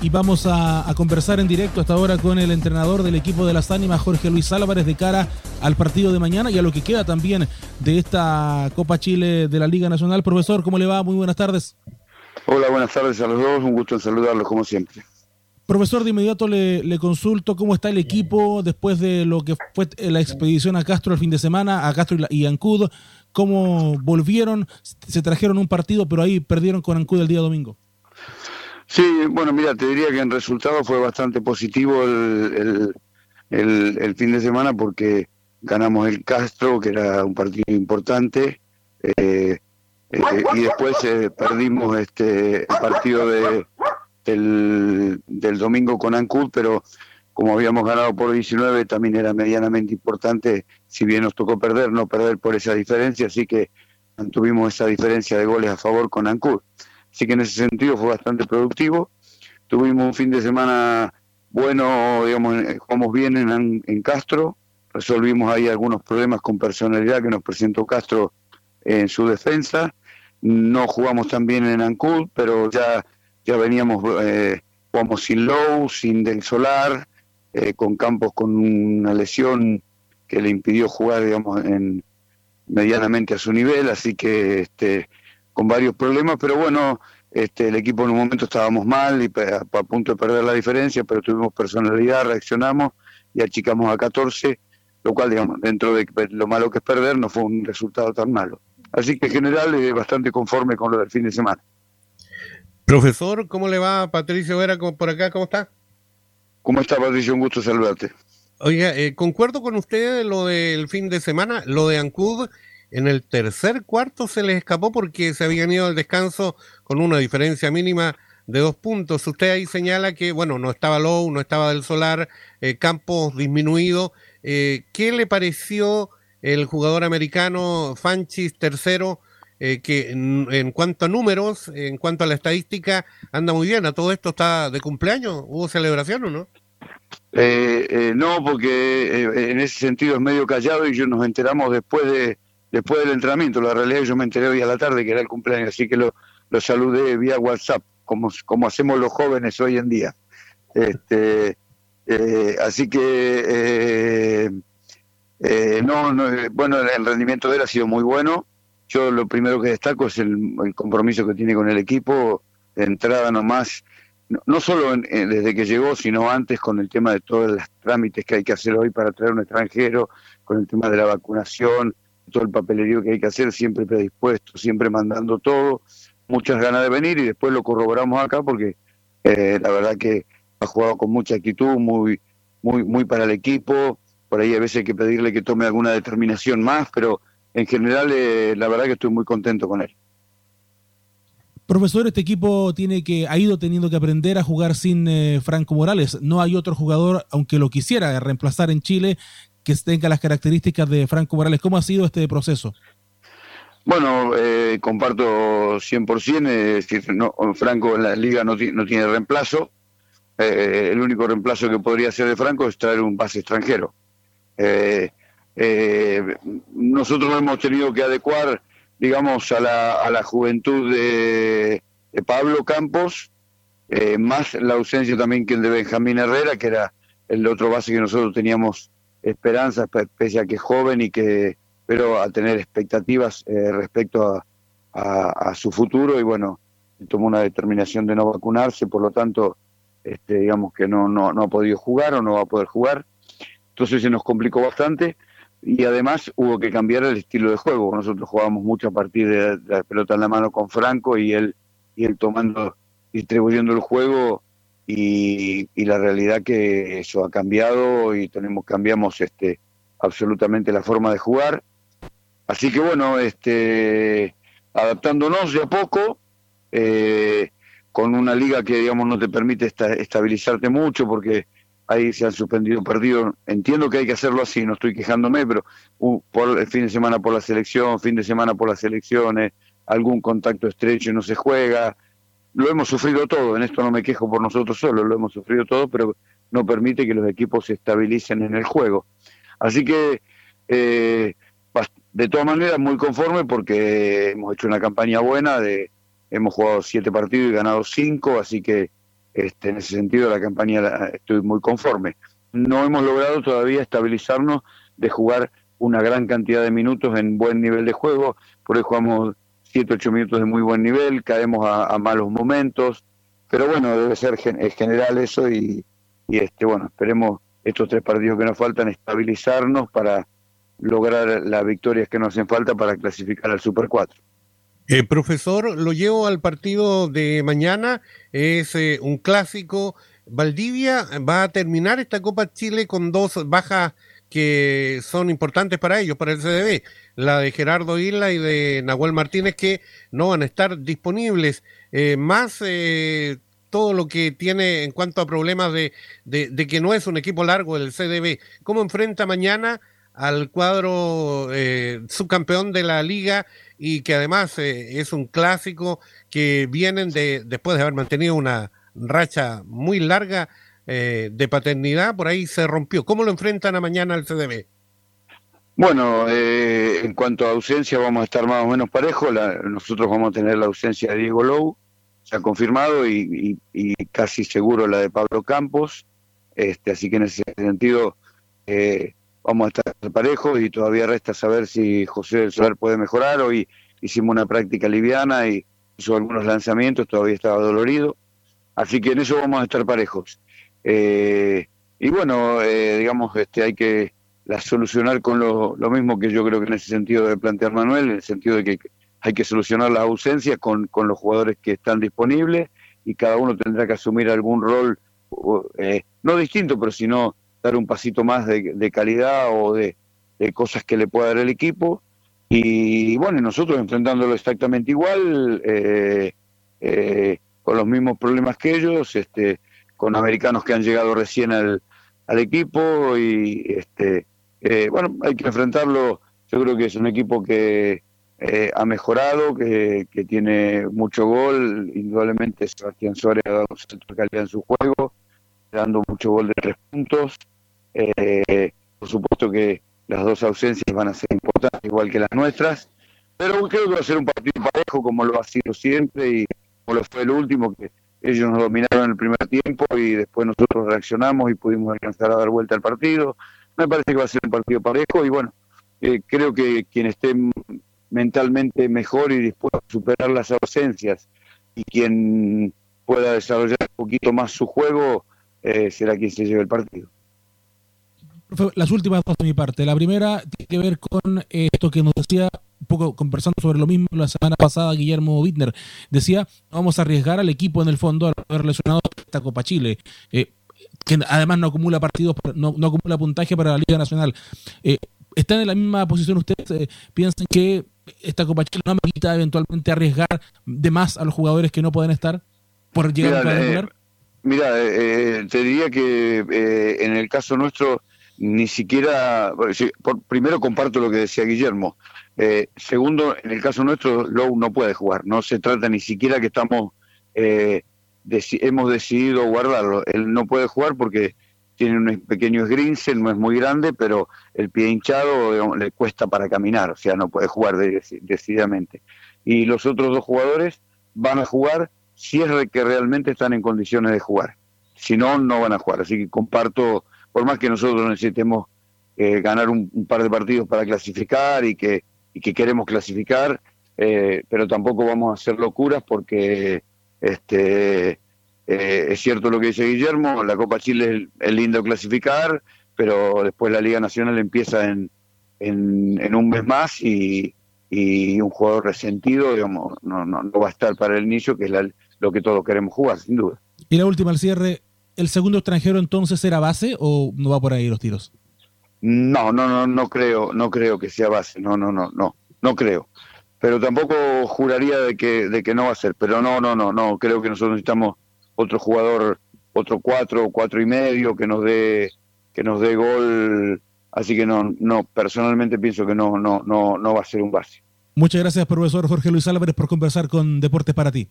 Y vamos a, conversar en directo hasta ahora con el entrenador del equipo de las ánimas, Jorge Luis Álvarez, de cara al partido de mañana y a lo que queda también de esta Copa Chile de la Liga Nacional. Profesor, ¿cómo le va? Muy buenas tardes. Hola, buenas tardes a los dos. Un gusto en saludarlos como siempre. Profesor, de inmediato le, consulto cómo está el equipo después de lo que fue la expedición a Castro el fin de semana, a Castro y Ancud. ¿Cómo volvieron? Se trajeron un partido, pero ahí perdieron con Ancud el día domingo. Sí, bueno, mira, te diría que en resultado fue bastante positivo el, el, fin de semana porque ganamos el Castro, que era un partido importante, eh, eh, y después eh, perdimos este el partido de, del, del domingo con Ancud, pero como habíamos ganado por 19 también era medianamente importante, si bien nos tocó perder, no perder por esa diferencia, así que mantuvimos esa diferencia de goles a favor con Ancud. Así que en ese sentido fue bastante productivo. Tuvimos un fin de semana bueno, digamos, eh, jugamos bien en, Castro, resolvimos ahí algunos problemas con personalidad que nos presentó Castro en su defensa. No jugamos tan bien en Ancud, pero ya, ya veníamos, eh, jugamos sin Low, sin Del Solar, eh, con Campos con una lesión que le impidió jugar, digamos, en medianamente a su nivel, así que este, con varios problemas, pero bueno, este, el equipo en un momento estábamos mal y a, punto de perder la diferencia, pero tuvimos personalidad, reaccionamos y achicamos a 14, lo cual, digamos, dentro de lo malo que es perder, no fue un resultado tan malo. Así que en general es bastante conforme con lo del fin de semana. Profesor, ¿cómo le va Patricio Vera por acá? ¿Cómo está? ¿Cómo está Patricio? Un gusto saludarte. Oiga, eh, concuerdo con usted lo del fin de semana, lo de Ancud en el tercer cuarto se les escapó porque se habían ido al descanso con una diferencia mínima de dos puntos. Usted ahí señala que, bueno, no estaba Low, no estaba del Solar, eh, Campos disminuido. Eh, ¿Qué le pareció el jugador americano Fanchis tercero? Eh, que en, cuanto a números, en cuanto a la estadística, anda muy bien. ¿A todo esto está de cumpleaños? ¿Hubo celebración o no? no, porque en ese sentido es medio callado y nos enteramos después de, después del entrenamiento. La realidad yo me enteré hoy a la tarde que era el cumpleaños, así que lo, saludé vía WhatsApp, como, hacemos los jóvenes hoy en día. Este, eh, así que, eh, eh, no, no, bueno, el rendimiento de él ha sido muy bueno. Yo lo primero que destaco es el, compromiso que tiene con el equipo, de entrada nomás, no, no solo desde que llegó, sino antes con el tema de todos los trámites que hay que hacer hoy para traer un extranjero, con el tema de la vacunación, todo el papelerío que hay que hacer, siempre predispuesto, siempre mandando todo, muchas ganas de venir y después lo corroboramos acá porque eh, la verdad que ha jugado con mucha actitud, muy, muy, muy para el equipo, por ahí a veces hay que pedirle que tome alguna determinación más, pero en general eh, la verdad que estoy muy contento con él. Profesor, este equipo tiene que ha ido teniendo que aprender a jugar sin eh, Franco Morales. No hay otro jugador, aunque lo quisiera reemplazar en Chile, que tenga las características de Franco Morales. ¿Cómo ha sido este proceso? Bueno, eh, comparto 100%, es decir, no, Franco en la liga no, no tiene reemplazo. Eh, el único reemplazo que podría hacer de Franco es traer un base extranjero. Eh, nosotros hemos tenido que adecuar, digamos, a la, a la juventud de, de Pablo Campos, más la ausencia también que el de Benjamín Herrera, que era el otro base que nosotros teníamos esperanzas, pese a que es joven y que, pero a tener expectativas eh, respecto a, su futuro y bueno, tomó una determinación de no vacunarse, por lo tanto, este, digamos que no, no, no ha podido jugar o no va a poder jugar. Entonces se nos complicó bastante y además hubo que cambiar el estilo de juego. Nosotros jugábamos mucho a partir de la pelota en la mano con Franco y él, y él tomando, distribuyendo el juego y, la realidad que eso ha cambiado y tenemos cambiamos este absolutamente la forma de jugar. Así que bueno este adaptándonos de a poco eh, con una liga que digamos no te permite estabilizarte mucho porque ahí se han suspendido perdido. Entiendo que hay que hacerlo así no estoy quejándome pero por el fin de semana por la selección fin de semana por las elecciones algún contacto estrecho no se juega lo hemos sufrido todo, en esto no me quejo por nosotros solos, lo hemos sufrido todo, pero no permite que los equipos se estabilicen en el juego. Así que, eh, de todas maneras, muy conforme porque hemos hecho una campaña buena, de, hemos jugado siete partidos y ganado cinco, así que este, en ese sentido la campaña estoy muy conforme. No hemos logrado todavía estabilizarnos de jugar una gran cantidad de minutos en buen nivel de juego, por eso jugamos 7, 8 minutos de muy buen nivel, caemos a, malos momentos, pero bueno, debe ser general eso y, y este bueno, esperemos estos tres partidos que nos faltan estabilizarnos para lograr las victorias que nos hacen falta para clasificar al Super 4. Eh, profesor, lo llevo al partido de mañana, es eh, un clásico. Valdivia va a terminar esta Copa Chile con dos bajas que son importantes para ellos, para el CDB, la de Gerardo Isla y de Nahuel Martínez, que no van a estar disponibles. Eh, más eh, todo lo que tiene en cuanto a problemas de, de, que no es un equipo largo el CDB. ¿Cómo enfrenta mañana al cuadro eh, subcampeón de la liga y que además eh, es un clásico que vienen de después de haber mantenido una racha muy larga eh, de paternidad, por ahí se rompió. ¿Cómo lo enfrentan a mañana al CDB? Bueno, eh, en cuanto a ausencia vamos a estar más o menos parejos. nosotros vamos a tener la ausencia de Diego Lowe, se ha confirmado, y, casi seguro la de Pablo Campos. Este, así que en ese sentido eh, vamos a estar parejos y todavía resta saber si José del Solar puede mejorar. Hoy hicimos una práctica liviana y hizo algunos lanzamientos, todavía estaba dolorido. Así que en eso vamos a estar parejos. Eh, y bueno, eh, digamos, este, hay que la solucionar con lo, mismo que yo creo que en ese sentido de plantear Manuel, en el sentido de que hay que solucionar las ausencias con, con los jugadores que están disponibles y cada uno tendrá que asumir algún rol, eh, no distinto, pero sino dar un pasito más de, calidad o de, cosas que le pueda dar el equipo. Y bueno, nosotros enfrentándolo exactamente igual, con los mismos problemas que ellos, este, con americanos que han llegado recién al, equipo y este eh, bueno hay que enfrentarlo. Yo creo que es un equipo que eh, ha mejorado que, tiene mucho gol. Indudablemente Sebastián Suárez ha dado un calidad en su juego dando mucho gol de tres puntos. Eh, por supuesto que las dos ausencias van a ser importantes igual que las nuestras. Pero creo que va a ser un partido parejo como lo ha sido siempre y como lo fue el último que ellos nos dominaron el primer tiempo y después nosotros reaccionamos y pudimos alcanzar a dar vuelta al partido. Me parece que va a ser un partido parejo y bueno, eh, creo que quien esté mentalmente mejor y dispuesto a superar las ausencias y quien pueda desarrollar un poquito más su juego eh, será quien se lleve el partido. Las últimas dos de mi parte. La primera tiene que ver con esto que nos decía poco conversando sobre lo mismo la semana pasada Guillermo Wittner. Decía, vamos a arriesgar al equipo en el fondo a haber lesionado esta Copa Chile. Eh, que además no acumula partidos, no, no, acumula puntaje para la Liga Nacional. Eh, ¿Están en la misma posición ustedes? Eh, ¿Piensan que esta Copa Chile no quita eventualmente arriesgar de más a los jugadores que no pueden estar por llegar mira, a Mira, te diría que en el caso nuestro ni siquiera, primero comparto lo que decía Guillermo, eh, segundo, en el caso nuestro, Lowe no puede jugar. No se trata ni siquiera que estamos eh, hemos decidido guardarlo. Él no puede jugar porque tiene un pequeño esgrince, no es muy grande, pero el pie hinchado le cuesta para caminar, o sea, no puede jugar decididamente. Y los otros dos jugadores van a jugar si es que realmente están en condiciones de jugar. Si no, no van a jugar. Así que comparto, por más que nosotros necesitemos eh, ganar un, par de partidos para clasificar y que y que queremos clasificar, eh, pero tampoco vamos a hacer locuras porque este eh, es cierto lo que dice Guillermo, la Copa Chile es, lindo clasificar, pero después la Liga Nacional empieza en, en, un mes más y, un jugador resentido, digamos, no, no, va a estar para el inicio, que es lo que todos queremos jugar, sin duda. Y la última al cierre, ¿el segundo extranjero entonces será base o no va por ahí los tiros? No, no, no, no creo, no creo que sea base, no, no, no, no, no creo. Pero tampoco juraría de que, de que no va a ser, pero no, no, no, no, creo que nosotros necesitamos otro jugador, otro cuatro, cuatro y medio que nos dé, que nos dé gol, así que no, no, personalmente pienso que no, no, no, no va a ser un base. Muchas gracias, profesor Jorge Luis Álvarez, por conversar con Deportes para ti.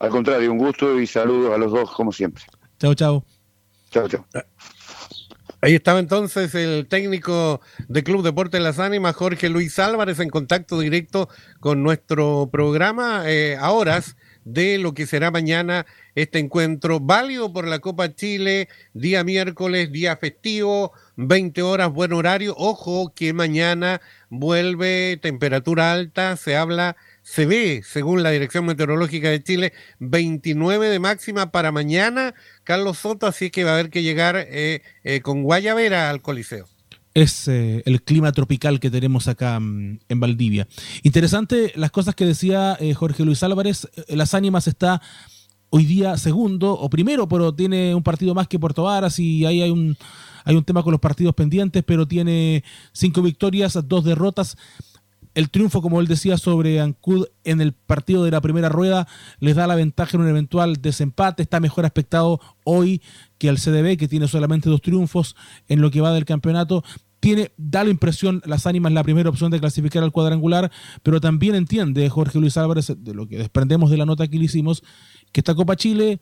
Al contrario, un gusto y saludos a los dos como siempre. Chao, chao. Chao, chao. Ahí estaba entonces el técnico de Club Deportes Las Ánimas, Jorge Luis Álvarez, en contacto directo con nuestro programa eh, a horas de lo que será mañana este encuentro válido por la Copa Chile, día miércoles, día festivo, 20 horas, buen horario. Ojo que mañana vuelve temperatura alta, se habla, se ve, según la Dirección Meteorológica de Chile, 29 de máxima para mañana, Carlos Soto, así que va a haber que llegar eh, eh, con Guayavera al Coliseo es eh, el clima tropical que tenemos acá mm, en Valdivia. Interesante las cosas que decía Jorge Luis Álvarez. Las Ánimas está hoy día segundo o primero, pero tiene un partido más que Puerto Varas y ahí hay un, hay un tema con los partidos pendientes, pero tiene cinco victorias, dos derrotas. El triunfo, como él decía, sobre Ancud en el partido de la primera rueda les da la ventaja en un eventual desempate. Está mejor aspectado hoy que al CDB, que tiene solamente dos triunfos en lo que va del campeonato tiene, da la impresión, las ánimas la primera opción de clasificar al cuadrangular, pero también entiende Jorge Luis Álvarez, de lo que desprendemos de la nota que le hicimos, que esta Copa Chile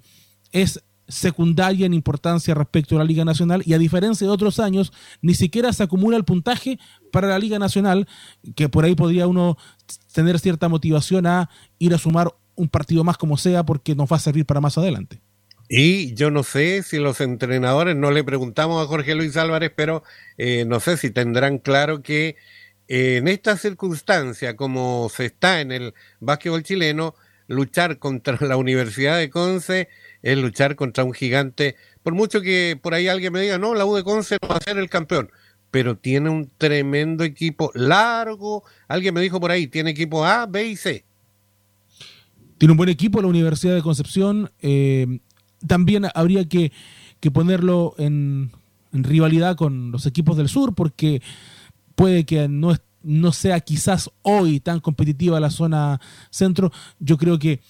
es secundaria en importancia respecto a la Liga Nacional y a diferencia de otros años, ni siquiera se acumula el puntaje para la Liga Nacional, que por ahí podría uno tener cierta motivación a ir a sumar un partido más como sea porque nos va a servir para más adelante. Y yo no sé si los entrenadores, no le preguntamos a Jorge Luis Álvarez, pero eh, no sé si tendrán claro que eh, en esta circunstancia, como se está en el básquetbol chileno, luchar contra la Universidad de Conce es luchar contra un gigante. Por mucho que por ahí alguien me diga, no, la U de Conce no va a ser el campeón, pero tiene un tremendo equipo largo. Alguien me dijo por ahí, tiene equipo A, B y C. Tiene un buen equipo la Universidad de Concepción. Eh, también habría que, ponerlo en, rivalidad con los equipos del sur, porque puede que no, no sea quizás hoy tan competitiva la zona centro. Yo creo que,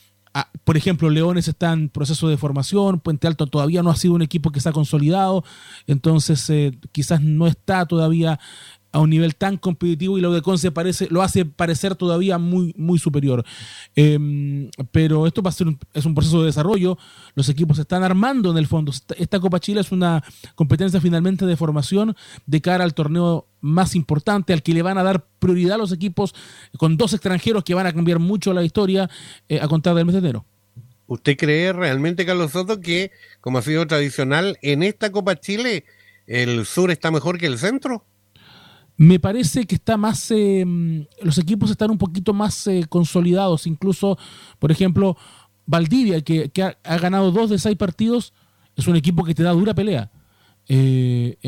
ah, por ejemplo, Leones está en proceso de formación, Puente Alto todavía no ha sido un equipo que se ha consolidado, entonces eh, quizás no está todavía a un nivel tan competitivo y lo de Conce parece, lo hace parecer todavía muy, muy superior. Em, pero esto va a ser un, es un proceso de desarrollo, los equipos se están armando en el fondo. Esta Copa Chile es una competencia finalmente de formación de cara al torneo más importante, al que le van a dar prioridad a los equipos con dos extranjeros que van a cambiar mucho la historia eh, a contar del mes de enero. ¿Usted cree realmente, Carlos Soto, que, como ha sido tradicional, en esta Copa Chile el sur está mejor que el centro? Me parece que está más, eh, los equipos están un poquito más eh, consolidados, incluso, por ejemplo, Valdivia, que, ha, ganado dos de seis partidos, es un equipo que te da dura pelea eh,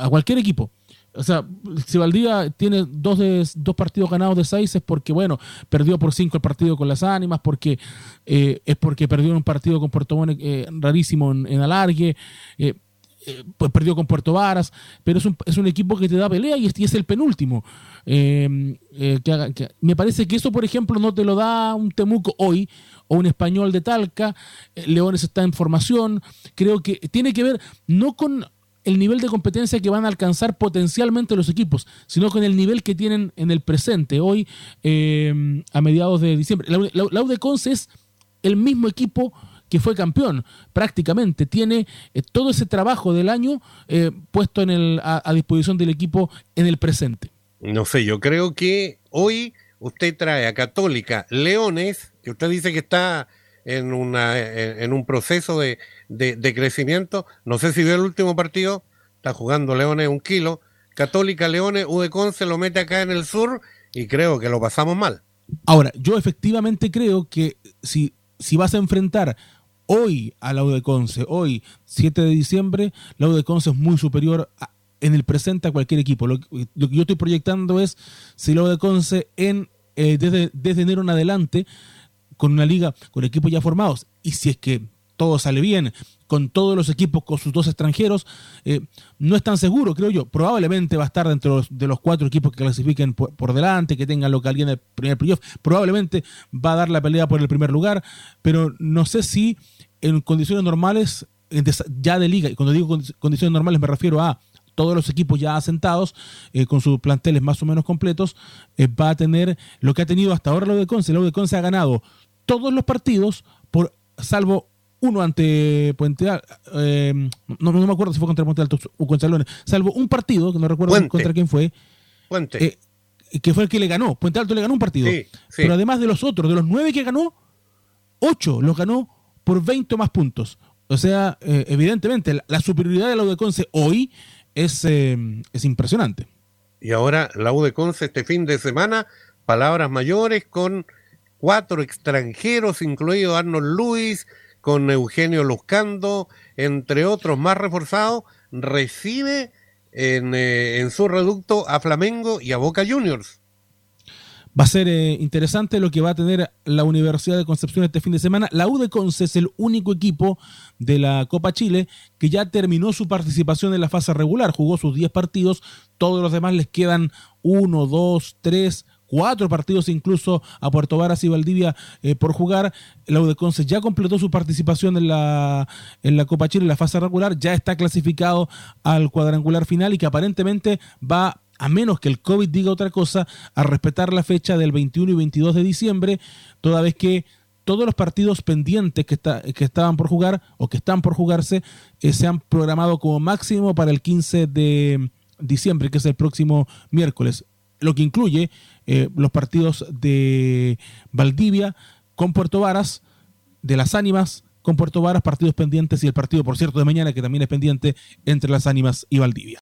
a cualquier equipo. O sea, si Valdivia tiene dos, de, dos partidos ganados de seis es porque, bueno, perdió por cinco el partido con las ánimas, porque es porque perdió un partido con Puerto Montt rarísimo en, en alargue. Eh, pues perdió con Puerto Varas, pero es un, es un, equipo que te da pelea y es, el penúltimo. Em, eh, me parece que eso, por ejemplo, no te lo da un Temuco hoy o un español de Talca. Eh, Leones está en formación. Creo que tiene que ver no con el nivel de competencia que van a alcanzar potencialmente los equipos, sino con el nivel que tienen en el presente, hoy em, a mediados de diciembre. La, la, la es el mismo equipo que fue campeón prácticamente. Tiene eh, todo ese trabajo del año eh, puesto en el, a, disposición del equipo en el presente. No sé, yo creo que hoy usted trae a Católica Leones, que usted dice que está en, una, en, un proceso de, de, crecimiento. No sé si vio el último partido, está jugando Leones un kilo. Católica Leones, Udecon se lo mete acá en el sur y creo que lo pasamos mal. Ahora, yo efectivamente creo que si, si vas a enfrentar hoy a la de Conce, hoy 7 de diciembre, la de Conce es muy superior en el presente a cualquier equipo. Lo, que yo estoy proyectando es si la de Conce en, eh, desde, desde enero en adelante, con una liga, con equipos ya formados, y si es que todo sale bien, con todos los equipos, con sus dos extranjeros, eh, no es tan seguro, creo yo. Probablemente va a estar dentro de los cuatro equipos que clasifiquen por, delante, que tengan localidad en el primer playoff. Probablemente va a dar la pelea por el primer lugar, pero no sé si en condiciones normales, ya de liga, y cuando digo condiciones normales me refiero a todos los equipos ya asentados, eh, con sus planteles más o menos completos, eh, va a tener lo que ha tenido hasta ahora lo de Conce. Lo de Conce ha ganado todos los partidos, por salvo uno ante Puente eh, no, no, me acuerdo si fue contra Puente Alto o contra Leones, salvo un partido, que no recuerdo contra quién fue, Puente. que fue el que le ganó. Puente Alto le ganó un partido. Pero además de los otros, de los nueve que ganó, ocho los ganó por 20 más puntos. O sea, eh, evidentemente, la, superioridad de la hoy es, eh, es impresionante. Y ahora la este fin de semana, palabras mayores con cuatro extranjeros, incluido Arnold Luis, con Eugenio Luzcando, entre otros más reforzados, recibe en, eh, en, su reducto a Flamengo y a Boca Juniors. Va a ser eh, interesante lo que va a tener la Universidad de Concepción este fin de semana. La U es el único equipo de la Copa Chile que ya terminó su participación en la fase regular. Jugó sus 10 partidos. Todos los demás les quedan 1, 2, 3, cuatro partidos incluso a Puerto Varas y Valdivia eh, por jugar. La Conce ya completó su participación en la, en la Copa Chile en la fase regular, ya está clasificado al cuadrangular final y que aparentemente va a menos que el COVID diga otra cosa, a respetar la fecha del 21 y 22 de diciembre, toda vez que todos los partidos pendientes que, está, que estaban por jugar o que están por jugarse eh, se han programado como máximo para el 15 de diciembre, que es el próximo miércoles lo que incluye eh, los partidos de Valdivia con Puerto Varas, de las Ánimas con Puerto Varas, partidos pendientes y el partido, por cierto, de mañana que también es pendiente entre las Ánimas y Valdivia.